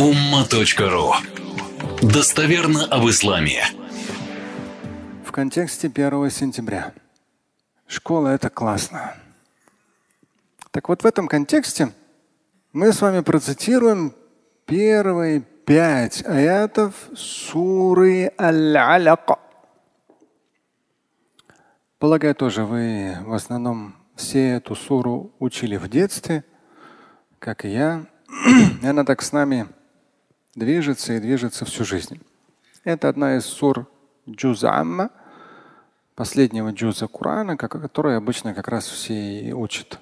umma.ru Достоверно об исламе. В контексте 1 сентября. Школа – это классно. Так вот в этом контексте мы с вами процитируем первые пять аятов суры Аль-Аляк. Полагаю, тоже вы в основном все эту суру учили в детстве, как и я. И она так с нами движется и движется всю жизнь. Это одна из сур Джузамма, последнего джуза Корана, который обычно как раз все и учат.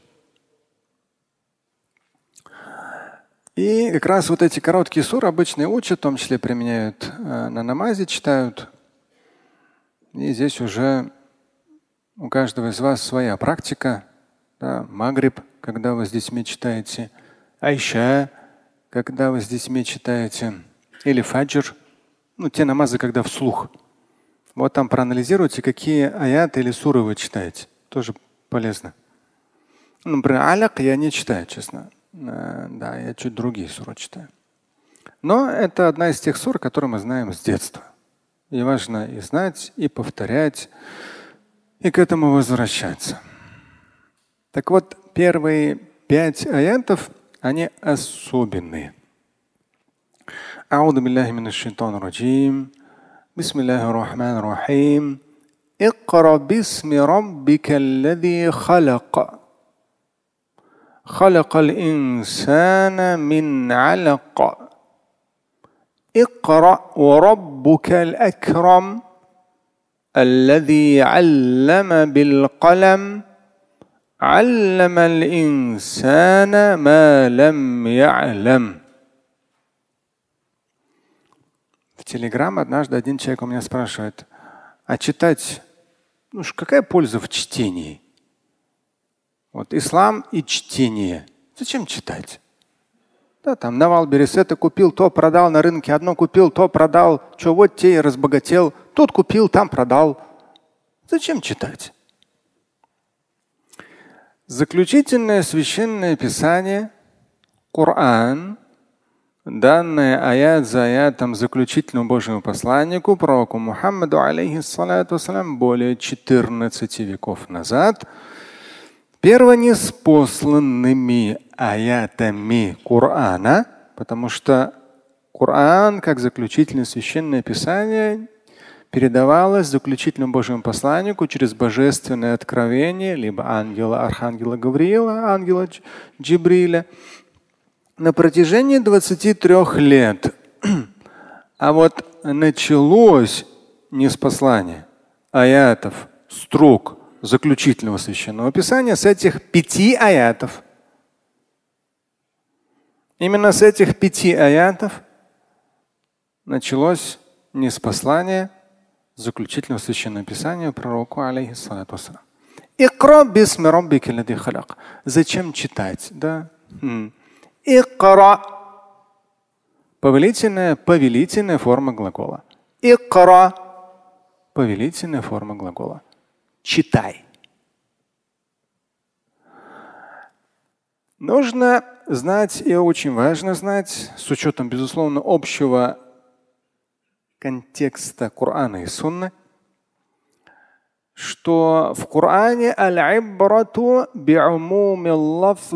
И как раз вот эти короткие суры обычно учат, в том числе применяют э, на намазе, читают. И здесь уже у каждого из вас своя практика. Да, Магриб, когда вы с детьми читаете, Айша, когда вы с детьми читаете, или фаджр, ну, те намазы, когда вслух. Вот там проанализируйте, какие аяты или суры вы читаете. Тоже полезно. Ну, например, аляк я не читаю, честно. Э, да, я чуть другие суры читаю. Но это одна из тех сур, которые мы знаем с детства. И важно и знать, и повторять, и к этому возвращаться. Так вот, первые пять аятов, они особенные. أعوذ بالله من الشيطان الرجيم بسم الله الرحمن الرحيم اقرأ باسم ربك الذي خلق خلق الإنسان من علق اقرأ وربك الأكرم الذي علم بالقلم علم الإنسان ما لم يعلم В Телеграм однажды один человек у меня спрашивает, а читать, ну какая польза в чтении? Вот ислам и чтение. Зачем читать? Да, там навал берес это купил, то продал на рынке, одно купил, то продал, что вот те и разбогател, тут купил, там продал. Зачем читать? Заключительное священное писание, Коран, данное аят за аятом заключительному Божьему посланнику, пророку Мухаммаду, алейхиссалату более 14 веков назад – первонеспосланными аятами Корана, потому что Коран, как заключительное священное писание, передавалось заключительному Божьему посланнику через божественное откровение, либо ангела, архангела Гавриила, ангела Джибриля, на протяжении 23 лет. А вот началось не с послания, аятов, строк, заключительного священного писания с этих пяти аятов. Именно с этих пяти аятов началось не с послания заключительного священного писания пророку алейхиссалату Зачем читать? Да? Икра. Повелительная, повелительная форма глагола. Икра. Повелительная форма глагола читай. Нужно знать и очень важно знать, с учетом, безусловно, общего контекста Корана и Сунны, что в Коране аль-ибрату би'умуми лафз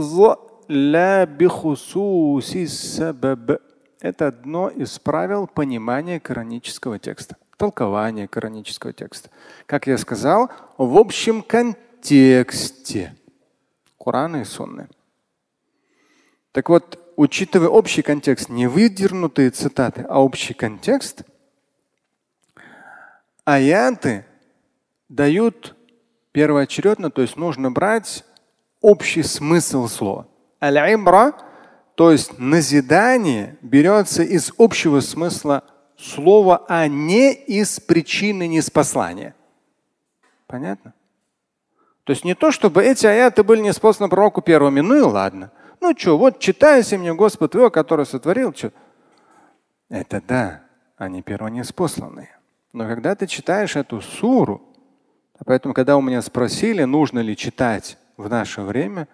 ла бихусуси сабаб. Это одно из правил понимания коранического текста толкование коранического текста. Как я сказал, в общем контексте Корана и Сунны. Так вот, учитывая общий контекст, не выдернутые цитаты, а общий контекст, аяты дают первоочередно, то есть нужно брать общий смысл слова. Аль-ибра, то есть назидание, берется из общего смысла слово, а не из причины неспослания. Понятно? То есть не то, чтобы эти аяты были неспосланы пророку первыми. Ну и ладно. Ну что, вот читайся мне Господь твой, который сотворил. Что? Это да, они первонеспосланные. Но когда ты читаешь эту суру, поэтому, когда у меня спросили, нужно ли читать в наше время,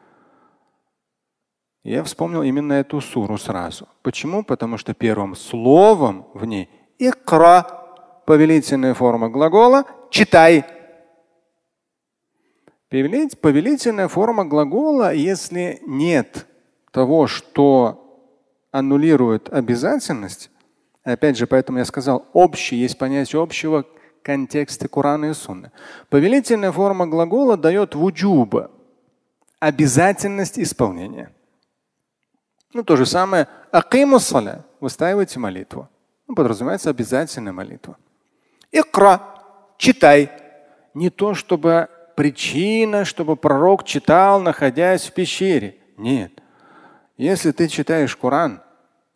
Я вспомнил именно эту суру сразу. Почему? Потому что первым словом в ней икра, повелительная форма глагола, читай. Повелительная форма глагола, если нет того, что аннулирует обязательность, опять же, поэтому я сказал, общий, есть понятие общего контекста Корана и Сунны. Повелительная форма глагола дает вуджуба, обязательность исполнения. Ну, то же самое акиму саля, выстаивайте молитву. Ну, подразумевается обязательная молитва. Икра, читай. Не то, чтобы причина, чтобы пророк читал, находясь в пещере. Нет. Если ты читаешь Коран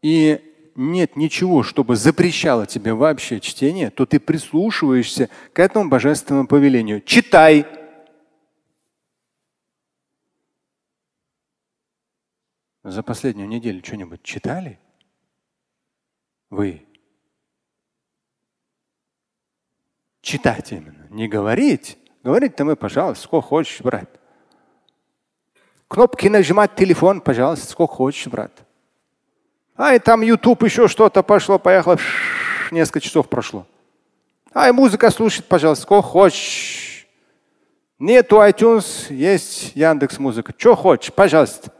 и нет ничего, чтобы запрещало тебе вообще чтение, то ты прислушиваешься к этому божественному повелению. Читай. За последнюю неделю что-нибудь читали? Вы? Читать именно, не говорить. Говорить-то мы, пожалуйста, сколько хочешь, брат. Кнопки нажимать телефон, пожалуйста, сколько хочешь, брат. Ай, там YouTube еще что-то пошло, поехало. Несколько часов прошло. Ай, музыка слушать, пожалуйста, сколько хочешь. Нету iTunes, есть Яндекс Музыка. Что хочешь, пожалуйста.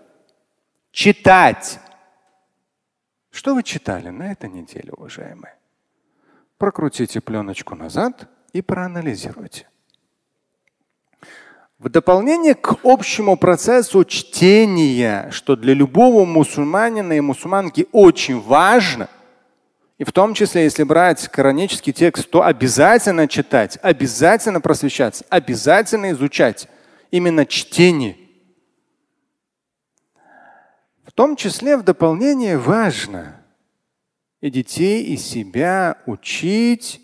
Читать. Что вы читали на этой неделе, уважаемые? Прокрутите пленочку назад и проанализируйте. В дополнение к общему процессу чтения, что для любого мусульманина и мусульманки очень важно, и в том числе, если брать коранический текст, то обязательно читать, обязательно просвещаться, обязательно изучать именно чтение. В том числе в дополнение важно и детей, и себя учить,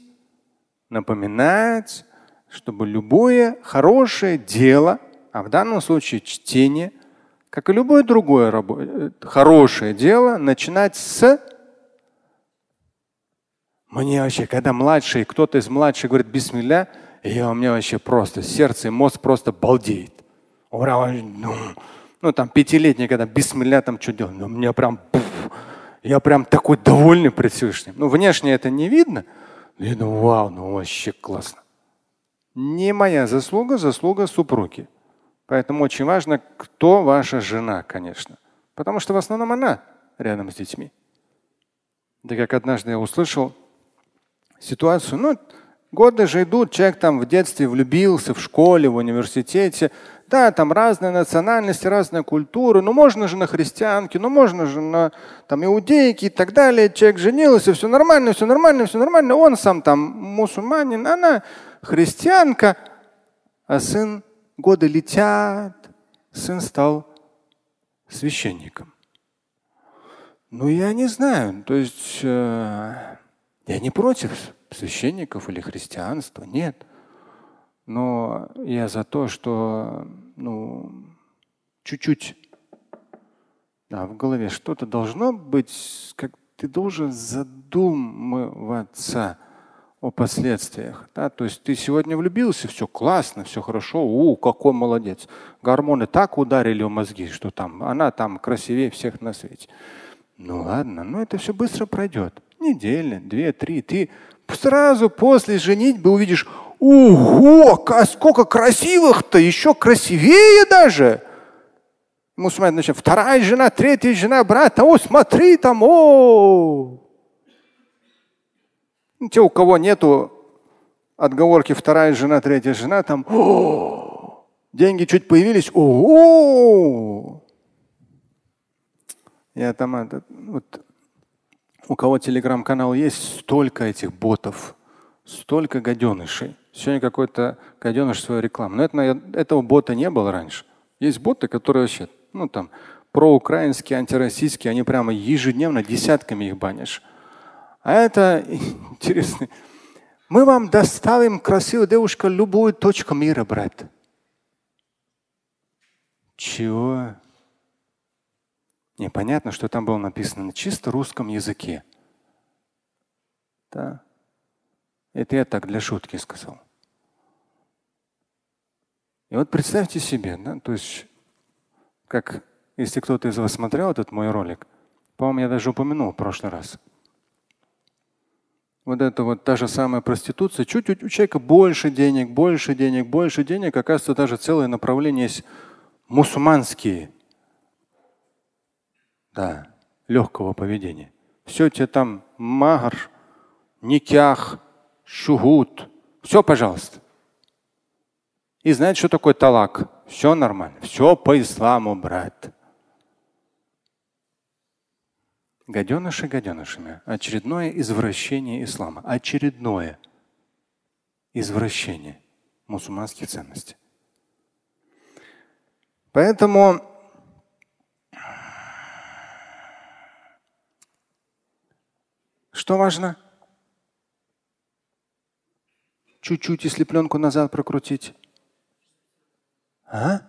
напоминать, чтобы любое хорошее дело, а в данном случае чтение, как и любое другое э, хорошее дело, начинать с мне вообще, когда младший, кто-то из младших говорит бисмилля, я у меня вообще просто сердце и мозг просто балдеет. Ну, ну там пятилетний, когда бисмилля там что делать, ну, мне прям, я прям такой довольный пред Всевышним. Ну внешне это не видно, я думаю, вау, ну вообще классно не моя заслуга, заслуга супруги. Поэтому очень важно, кто ваша жена, конечно. Потому что в основном она рядом с детьми. Да как однажды я услышал ситуацию, ну, годы же идут, человек там в детстве влюбился, в школе, в университете. Да, там разные национальности, разные культуры. Ну, можно же на христианке, ну, можно же на там, иудейке и так далее. Человек женился, все нормально, все нормально, все нормально. Он сам там мусульманин, она христианка, а сын годы летят, сын стал священником. Ну, я не знаю. То есть э, я не против священников или христианства, нет. Но я за то, что ну, чуть-чуть да, в голове что-то должно быть, как ты должен задумываться о последствиях. Да? То есть ты сегодня влюбился, все классно, все хорошо, у, какой молодец. Гормоны так ударили в мозги, что там она там красивее всех на свете. Ну ладно, но это все быстро пройдет. Неделя, две, три. Ты сразу после женитьбы увидишь, ого, сколько красивых-то, еще красивее даже. Мусульмане начинают, вторая жена, третья жена, брат, о, смотри там, о, ну, те, у кого нету отговорки вторая жена, третья жена, там О! деньги чуть появились. О! Я там этот, вот, у кого телеграм-канал есть, столько этих ботов, столько гаденышей. Сегодня какой-то гаденыш свою рекламу. Но это, этого бота не было раньше. Есть боты, которые вообще, ну там, проукраинские, антироссийские, они прямо ежедневно десятками их банишь. А это интересно. Мы вам доставим красивую девушку любую точку мира, брат. Чего? Непонятно, что там было написано на чисто русском языке. Да. Это я так для шутки сказал. И вот представьте себе, да, то есть как если кто-то из вас смотрел этот мой ролик, по-моему, я даже упомянул в прошлый раз. Вот это вот та же самая проституция, чуть-чуть у человека больше денег, больше денег, больше денег, оказывается, даже целое направление есть мусульманские. Да, легкого поведения. Все тебе там магар, никях, шугут. Все, пожалуйста. И знаете, что такое талак? Все нормально. Все по исламу, брат. Гаденыши гаденышами. Очередное извращение ислама. Очередное извращение мусульманских ценностей. Поэтому что важно? Чуть-чуть, если пленку назад прокрутить. А?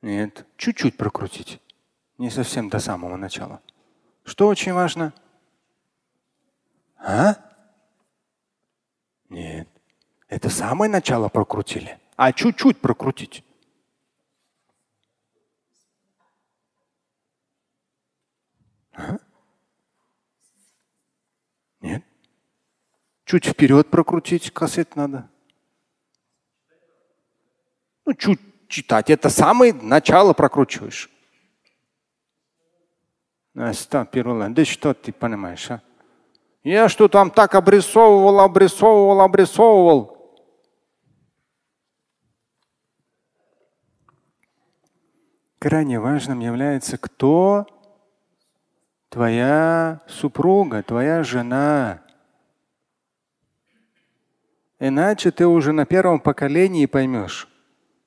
Нет, чуть-чуть прокрутить. Не совсем до самого начала. Что очень важно? А? Нет. Это самое начало прокрутили, а чуть-чуть прокрутить. Чуть вперед прокрутить кассет надо. Ну, чуть читать. Это самое начало прокручиваешь. Да что ты понимаешь, а? Я что там так обрисовывал, обрисовывал, обрисовывал. Крайне важным является кто твоя супруга, твоя жена. Иначе ты уже на первом поколении поймешь,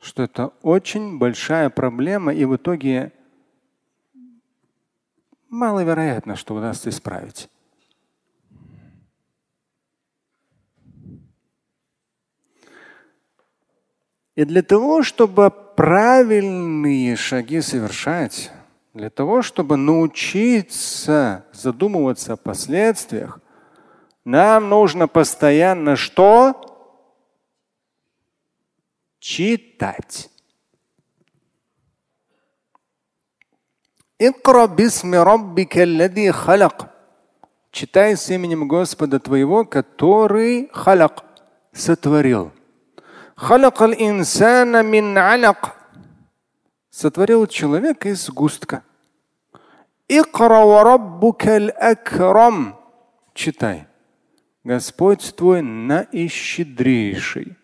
что это очень большая проблема, и в итоге маловероятно, что удастся исправить. И для того, чтобы правильные шаги совершать, для того, чтобы научиться задумываться о последствиях, нам нужно постоянно что? читать. Читай с именем Господа твоего, который халяк сотворил. Сотворил человека из густка. Читай. Господь твой наищедрейший.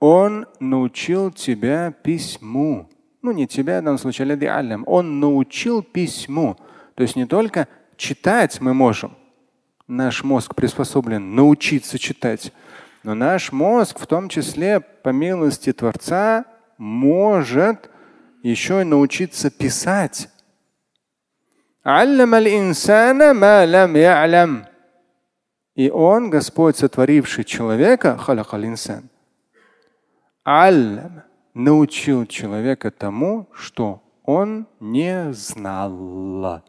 Он научил тебя письму. Ну, не тебя в данном случае, алям. Он научил письму. То есть не только читать мы можем. Наш мозг приспособлен научиться читать. Но наш мозг, в том числе по милости Творца, может еще и научиться писать. И он, Господь, сотворивший человека, аллам, научил человека тому, что он не знал.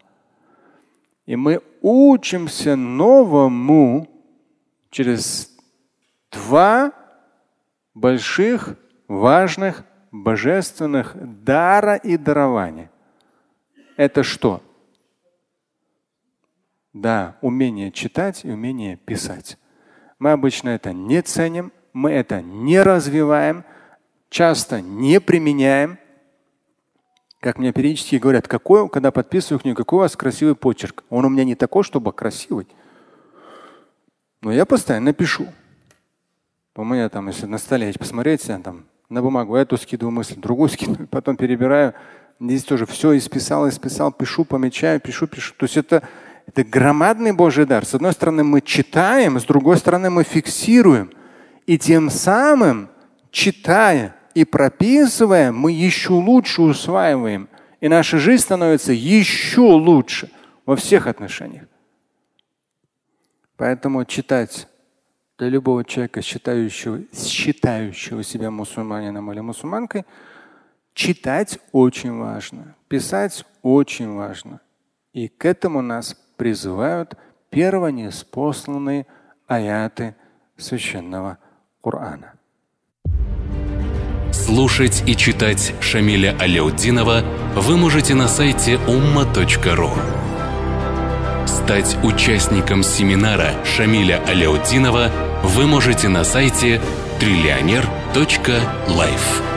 И мы учимся новому через два больших, важных, божественных дара и дарования. Это что? Да, умение читать и умение писать. Мы обычно это не ценим, мы это не развиваем, часто не применяем. Как мне периодически говорят, какой, когда подписываю книгу, какой у вас красивый почерк. Он у меня не такой, чтобы красивый. Но я постоянно пишу. У меня там, если на столе посмотреть, я там на бумагу эту скидываю мысль, другую скидываю, потом перебираю. Здесь тоже все исписал, исписал, пишу, помечаю, пишу, пишу. То есть это это громадный Божий дар. С одной стороны, мы читаем, с другой стороны, мы фиксируем. И тем самым, читая и прописывая, мы еще лучше усваиваем. И наша жизнь становится еще лучше во всех отношениях. Поэтому читать для любого человека, считающего, считающего себя мусульманином или мусульманкой, читать очень важно, писать очень важно. И к этому нас призывают первонеспосланные аяты священного Корана. Слушать и читать Шамиля Аляутдинова вы можете на сайте umma.ru. Стать участником семинара Шамиля Аляутдинова вы можете на сайте триллионер.life.